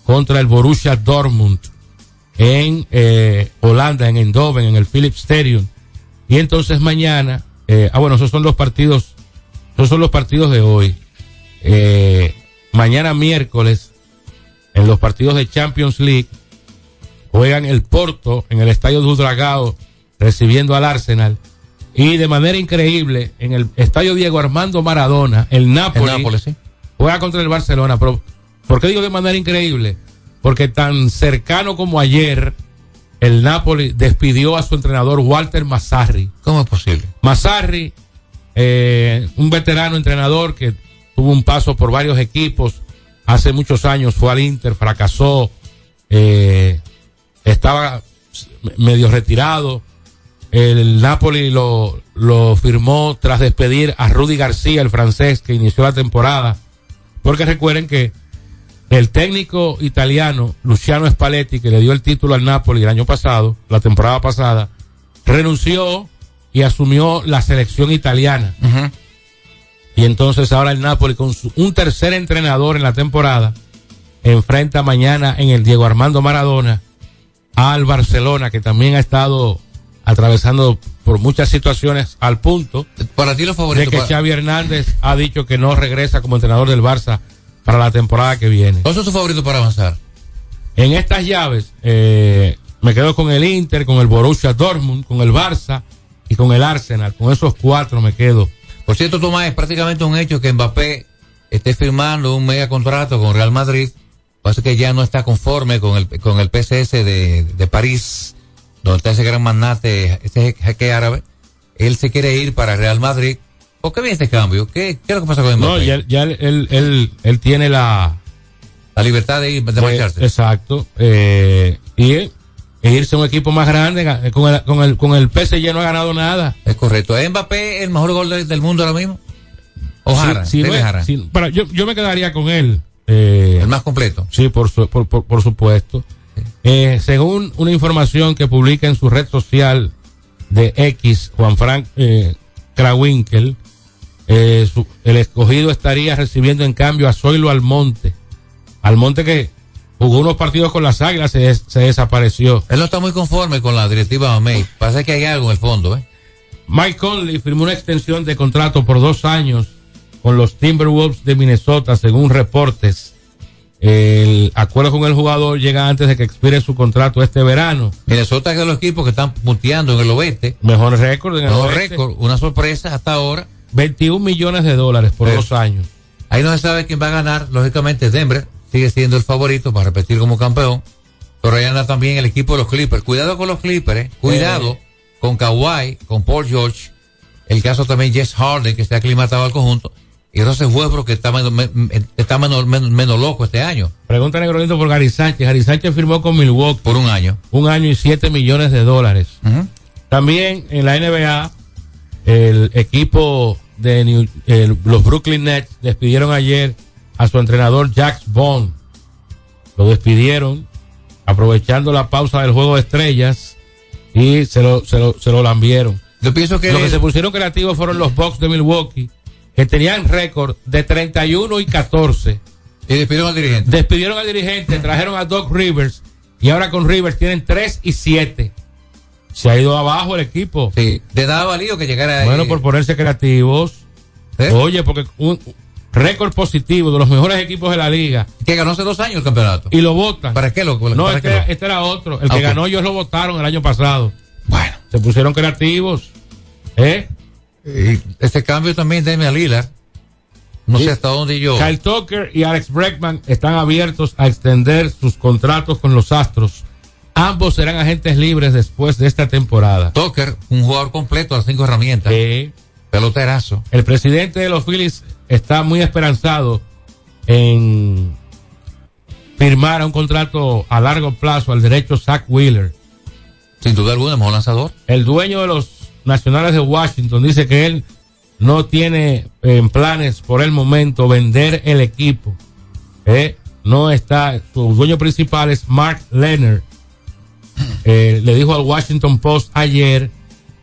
contra el Borussia Dortmund en eh, Holanda, en Eindhoven, en el Philips Stadium. Y entonces mañana, eh, ah bueno, esos son los partidos, esos son los partidos de hoy. Eh, mañana miércoles, en los partidos de Champions League, juegan el Porto en el Estadio Dudragao recibiendo al Arsenal. Y de manera increíble, en el Estadio Diego Armando Maradona, el Napoli, El Nápoles, sí. juega contra el Barcelona. Pero, ¿Por qué digo de manera increíble? Porque tan cercano como ayer, el Napoli despidió a su entrenador Walter Mazzarri. ¿Cómo es posible? Mazzarri, eh, un veterano entrenador que tuvo un paso por varios equipos, hace muchos años fue al Inter, fracasó, eh, estaba medio retirado. El Napoli lo, lo firmó tras despedir a Rudy García, el francés que inició la temporada. Porque recuerden que el técnico italiano Luciano Spalletti, que le dio el título al Napoli el año pasado, la temporada pasada, renunció y asumió la selección italiana. Y entonces ahora el Napoli con su- un tercer entrenador en la temporada enfrenta mañana en el Diego Armando Maradona al Barcelona que también ha estado atravesando por muchas situaciones al punto Para ti lo de favorito. que para- Xavi Hernández ha dicho que no regresa como entrenador del Barça para la temporada que viene. ¿Cuáles son tus favoritos para avanzar? En estas llaves eh, me quedo con el Inter, con el Borussia Dortmund, con el Barça y con el Arsenal. Con esos cuatro me quedo. Por cierto, Tomás, es prácticamente un hecho que Mbappé esté firmando un mega contrato con Real Madrid. Pasa que ya no está conforme con el, con el PCS de, de París, donde está ese gran magnate, ese jeque árabe. Él se quiere ir para Real Madrid. ¿Por qué viene este cambio? ¿Qué, qué es lo que pasa con Mbappé? No, ya, ya él, él, él, él tiene la... La libertad de ir, de de- marcharse. exacto. Eh, y e irse a un equipo más grande. ga- Con el, con el, con el PSG no ha ganado nada. Es correcto. ¿Es Mbappé el mejor gol de- del mundo ahora mismo? No es- Jara. si- para- yo, yo me quedaría con él. Eh, el más completo. Sí, por, su- por, por, por supuesto. Eh, según una información que publica en su red social de X, Juan Frank eh, Krawinkel, eh, su- el escogido estaría recibiendo en cambio a Zoilo Almonte. Almonte que jugó unos partidos con las águilas, se, des- se desapareció. Él no está muy conforme con la directiva Mamey. Parece que hay algo en el fondo, ¿eh? Mike Conley firmó una extensión de contrato por dos años con los Timberwolves de Minnesota, según reportes. El acuerdo con el jugador llega antes de que expire su contrato este verano. Minnesota es de los equipos que están punteando en el oeste. Mejor récord en el Mejor oeste. récord, una sorpresa hasta ahora. 21 millones de dólares por dos años. Ahí no se sabe quién va a ganar. Lógicamente, Denver sigue siendo el favorito para repetir como campeón. Pero ahí anda también el equipo de los Clippers. Cuidado con los Clippers, eh. Cuidado con Kawhi, con Paul George. El caso también Jess Harden, que se ha aclimatado al conjunto. Y entonces Westbrook, que está menos, me- me- está menos, menos, menos loco este año. Pregunta Negrolito por Gary Sánchez. Gary Sánchez firmó con Milwaukee. Por un año. Un año y 7 millones de dólares. También en la NBA, el equipo de New- el- los Brooklyn Nets despidieron ayer a su entrenador Jax Bond. Lo despidieron aprovechando la pausa del juego de estrellas y se lo, se lo, se lo lambieron. Yo pienso que Lo que se pusieron creativos fueron los Bucks de Milwaukee, que tenían récord de 31 y 14. Y despidieron al dirigente. Despidieron al dirigente, trajeron a Doc Rivers y ahora con Rivers tienen 3 y 7. Se ha ido abajo el equipo. Sí, de nada valido que llegara Bueno, eh, por ponerse creativos. ¿Eh? Oye, porque un récord positivo de los mejores equipos de la liga. que ganó hace dos años el campeonato. Y lo votan. ¿Para qué lo No, para este, qué lo- este era otro. El Ah, que ganó ellos lo votaron el año pasado. Bueno. Se pusieron creativos. ¿Eh? Y este cambio también de a Lillard. No sé hasta dónde yo. Kyle Tucker y Alex Bregman están abiertos a extender sus contratos con los Astros. Ambos serán agentes libres después de esta temporada. Tucker, un jugador completo a las cinco herramientas. Sí. Peloterazo. El presidente de los Phillies está muy esperanzado en firmar un contrato a largo plazo al derecho Zach Wheeler. Sin duda alguna, mejor lanzador. El dueño de los Nacionales de Washington dice que él no tiene en planes por el momento vender el equipo. Eh, No está, su dueño principal es Mark Leonard. Eh, le dijo al Washington Post ayer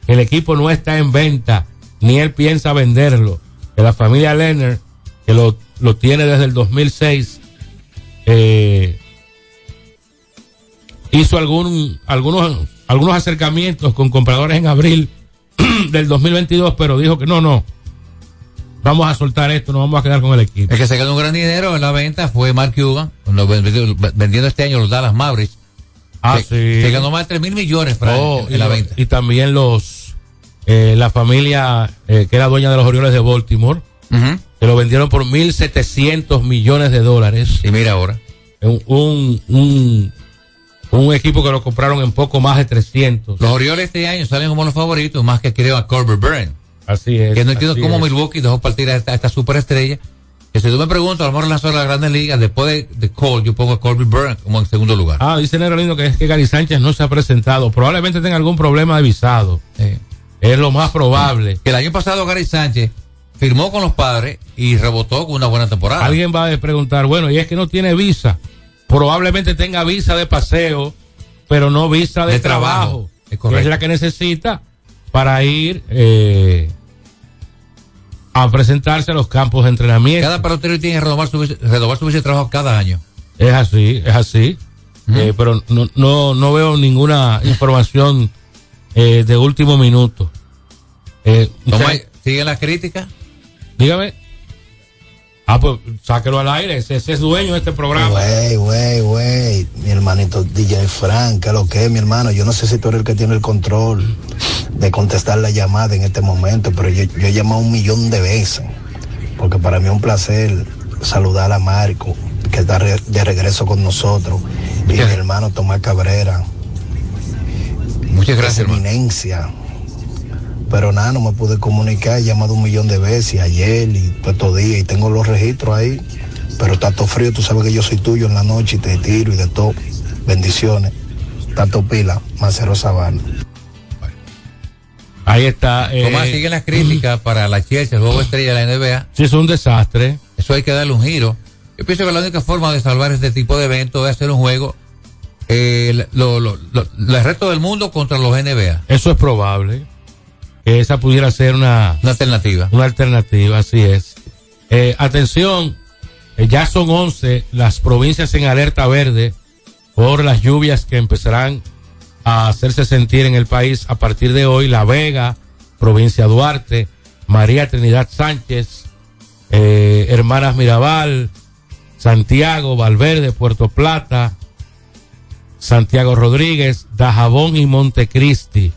que el equipo no está en venta, ni él piensa venderlo. Que la familia Leonard, que lo, lo tiene desde el 2006, eh, hizo algún, algunos, algunos acercamientos con compradores en abril del 2022, pero dijo que no, no, vamos a soltar esto, no vamos a quedar con el equipo. El que se ganó un gran dinero en la venta fue Mark Cuban, vendiendo este año los Dallas Mavericks. Ah, se, sí. se ganó más de 3 mil millones Fran, Oh, en, la venta. y también los, eh, la familia eh, que era dueña de los Orioles de Baltimore, Ujú. que lo vendieron por 1.700 millones de dólares. Y mira ahora. Un, un, un, un equipo que lo compraron en poco más de 300. Los Orioles este año salen como los favoritos, más que creo a Corbett Burns. Así es. Que no entiendo cómo es. Milwaukee dejó partir a esta, a esta superestrella. Que si tú me preguntas, a lo mejor lanzó a la Grandes Ligas, después de, de Cole, yo pongo a Corbett Burns como en segundo lugar. Ah, dice Negro Lindo que es que Gary Sánchez no se ha presentado. Probablemente tenga algún problema de visado. Eh, Es lo más probable. que el año pasado Gary Sánchez firmó con los padres y rebotó con una buena temporada. Alguien va a preguntar, bueno, y es que no tiene visa. Probablemente tenga visa de paseo, pero no visa de, De trabajo. trabajo. Es que es correcto. la que necesita para ir eh, a presentarse a los campos de entrenamiento. Cada pelotero tiene que renovar su, renovar su de trabajo cada año. Es así, es así. Eh, pero no, no, no veo ninguna información eh, de último minuto. Eh, ¿Cómo usted- hay- ¿Siguen las críticas? dígame. Ah, pues sáquelo al aire. Ese, ese es dueño de este programa. Wey, wey, wey, mi hermanito DJ Frank, ¿qué lo que es, mi hermano? Yo no sé si tú eres el que tiene el control de contestar la llamada en este momento, pero yo, yo he llamado un millón de veces, porque para mí es un placer saludar a Marco, que está re- de regreso con nosotros, y mi hermano Tomás Cabrera. Muchas gracias, Esa hermano. Pero nada, no me pude comunicar, he llamado un millón de veces ayer y todos estos días y tengo los registros ahí. Pero está todo frío, tú sabes que yo soy tuyo en la noche y te tiro y de todo. Bendiciones. Tato Pila, Macero Sabana. Ahí está. eh, Tomás, siguen las críticas para la Chelsea, el juego estrella de la NBA. Sí, es un desastre. Eso hay que darle un giro. Yo pienso que la única forma de salvar este tipo de eventos es hacer un juego eh, lo, lo, lo- el resto del mundo contra los NBA. Eso es probable. Que esa pudiera ser una, Una alternativa. una alternativa, así es. Eh, atención, eh, ya son 11 las provincias en alerta verde por las lluvias que empezarán a hacerse sentir en el país a partir de hoy. La Vega, provincia Duarte, María Trinidad Sánchez, eh, Hermanas Mirabal, Santiago, Valverde, Puerto Plata, Santiago Rodríguez, Dajabón y Montecristi.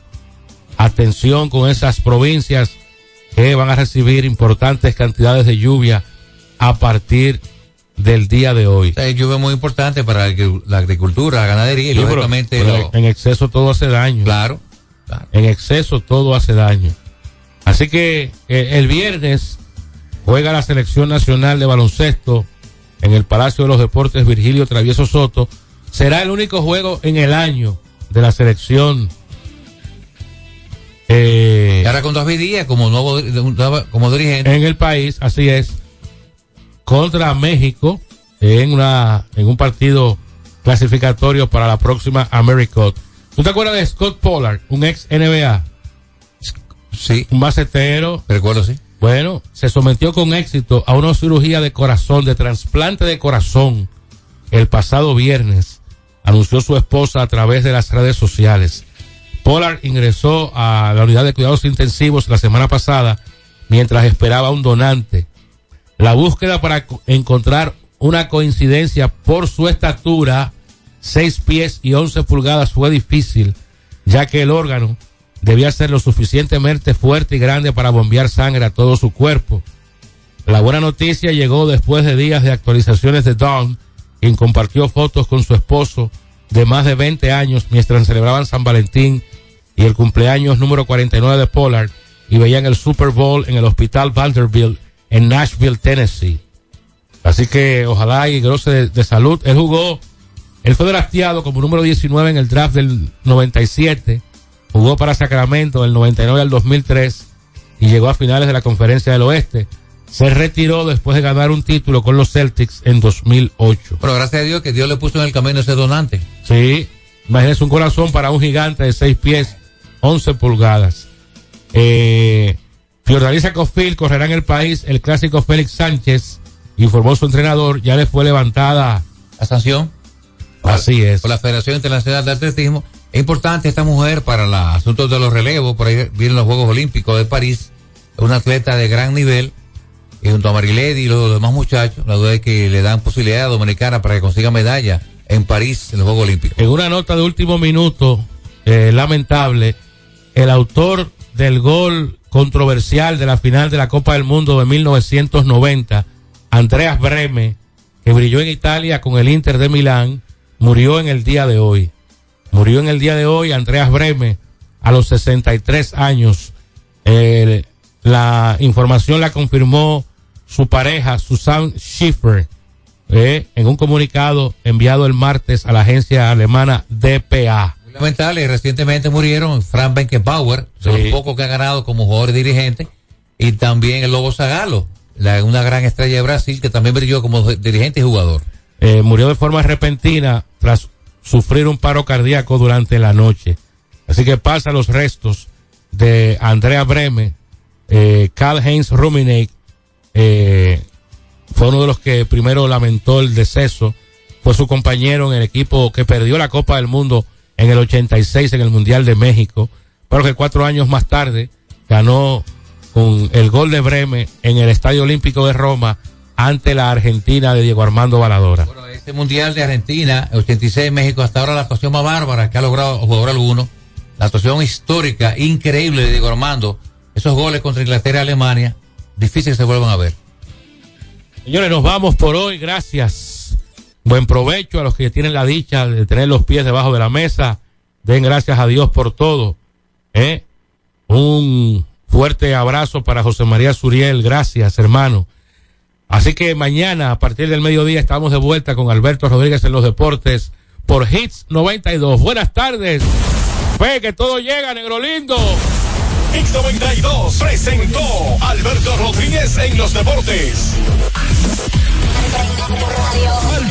Atención con esas provincias que van a recibir importantes cantidades de lluvia a partir del día de hoy. Esta lluvia es muy importante para la agri- la agricultura, la ganadería y Sí, lógicamente pero lo- en exceso todo hace daño. Claro. En exceso todo hace daño. Así que eh, el viernes juega la selección nacional de baloncesto en el Palacio de los Deportes Virgilio Travieso Soto. Será el único juego en el año de la selección. Eh, Y ahora con David Díaz como nuevo como dirigente. en el país, así es, contra México en una en un partido clasificatorio para la próxima AmeriCup. ¿Tú te acuerdas de Scott Pollard, un ex NBA? Sí. Un macetero. Recuerdo, sí. Bueno, se sometió con éxito a una cirugía de corazón, de trasplante de corazón, el pasado viernes, anunció su esposa a través de las redes sociales. Pollard ingresó a la unidad de cuidados intensivos la semana pasada mientras esperaba un donante. La búsqueda para co- encontrar una coincidencia por su estatura, 6 pies y 11 pulgadas, fue difícil, ya que el órgano debía ser lo suficientemente fuerte y grande para bombear sangre a todo su cuerpo. La buena noticia llegó después de días de actualizaciones de Dawn, quien compartió fotos con su esposo de más de 20 años mientras celebraban San Valentín y el cumpleaños número 49 de Pollard y veían el Super Bowl en el Hospital Vanderbilt en Nashville, Tennessee. Así que ojalá y goce de, de salud. Él jugó, él fue drafteado como número 19 en el draft del 97, jugó para Sacramento del 99 al 2003 y llegó a finales de la Conferencia del Oeste. Se retiró después de ganar un título con los Celtics en 2008. Bueno, gracias a Dios que Dios le puso en el camino ese donante. Sí, imagínese un corazón para un gigante de 6 pies, 11 pulgadas. Eh, Fiordalisa Cofil correrá en el país el clásico Félix Sánchez, informó su entrenador, ya le fue levantada la sanción. Así es. Por la Federación Internacional de Atletismo. Es importante esta mujer para los asuntos de los relevos. Por ahí vienen los Juegos Olímpicos de París. Es una atleta de gran nivel. Y junto a Marilady y los demás muchachos, la duda es que le dan posibilidad a Dominicana para que consiga medalla en París en los Juegos Olímpicos. En una nota de último minuto, eh, lamentable, el autor del gol controversial de la final de la Copa del Mundo de 1990, Andreas Breme, que brilló en Italia con el Inter de Milán, murió en el día de hoy. Murió en el día de hoy Andreas Breme a los 63 años. La información la confirmó su pareja, Susan Schiffer, eh, en un comunicado enviado el martes a la agencia alemana DPA. Lamentable, recientemente murieron Frank Beckenbauer, Sí. los pocos que ha ganado como jugador y dirigente, y también el Lobo Zagalo, la- una gran estrella de Brasil que también brilló como dirigente y jugador. Eh, murió de forma repentina tras sufrir un paro cardíaco durante la noche. Así que pasa los restos de Andrea Breme, eh, Karl Heinz Rummenigge, eh, fue uno de los que primero lamentó el deceso, fue su compañero en el equipo que perdió la Copa del Mundo en el 86 en el Mundial de México, pero que cuatro años más tarde ganó con el gol de Breme en el Estadio Olímpico de Roma ante la Argentina de Diego Armando Baladora. Este Mundial de Argentina, 86 México, hasta ahora la actuación más bárbara que ha logrado jugador alguno. La actuación histórica, increíble de Diego Armando. Esos goles contra Inglaterra y Alemania, difícil que se vuelvan a ver. Señores, nos vamos por hoy. Gracias. Buen provecho a los que tienen la dicha de tener los pies debajo de la mesa. Den gracias a Dios por todo. ¿eh? Un fuerte abrazo para José María Suriel. Gracias, hermano. Así que mañana, a partir del mediodía, estamos de vuelta con Alberto Rodríguez en los deportes por Hits 92. Buenas tardes. Fe que todo llega, negro lindo. X92 presentó Alberto Rodríguez en los deportes.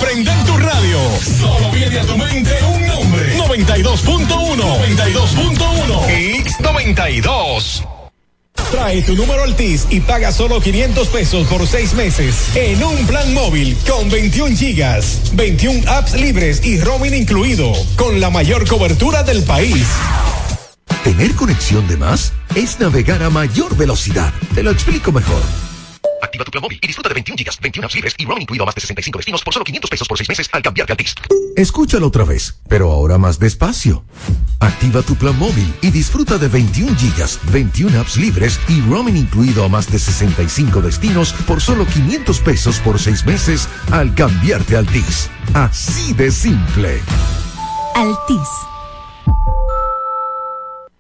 Prender tu radio, solo viene a tu mente un nombre. 92.1. 92.1. X92. Trae tu número Altis y paga solo 500 pesos por seis meses en un plan móvil con 21 gigas, 21 apps libres y roaming incluido, con la mayor cobertura del país. Tener conexión de más es navegar a mayor velocidad. Te lo explico mejor. Activa tu plan móvil y disfruta de 21 gigas, 21 apps libres y roaming incluido a más de 65 destinos por solo 500 pesos por 6 meses al cambiarte a Altis. Escúchalo otra vez, pero ahora más despacio. Activa tu plan móvil y disfruta de 21 gigas, 21 apps libres y roaming incluido a más de 65 destinos por solo 500 pesos por 6 meses al cambiarte a Altis. Así de simple. Altis.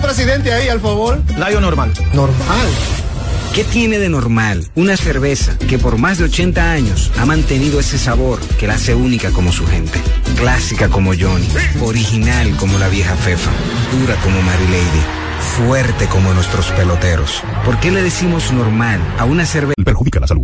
Presidente ahí, al favor. Layo normal. Normal. ¿Qué tiene de normal una cerveza que por más de 80 años ha mantenido ese sabor que la hace única como su gente? Clásica como Johnny, original como la vieja Fefa, dura como Mary Lady, fuerte como nuestros peloteros. ¿Por qué le decimos normal a una cerveza? Perjudica la salud.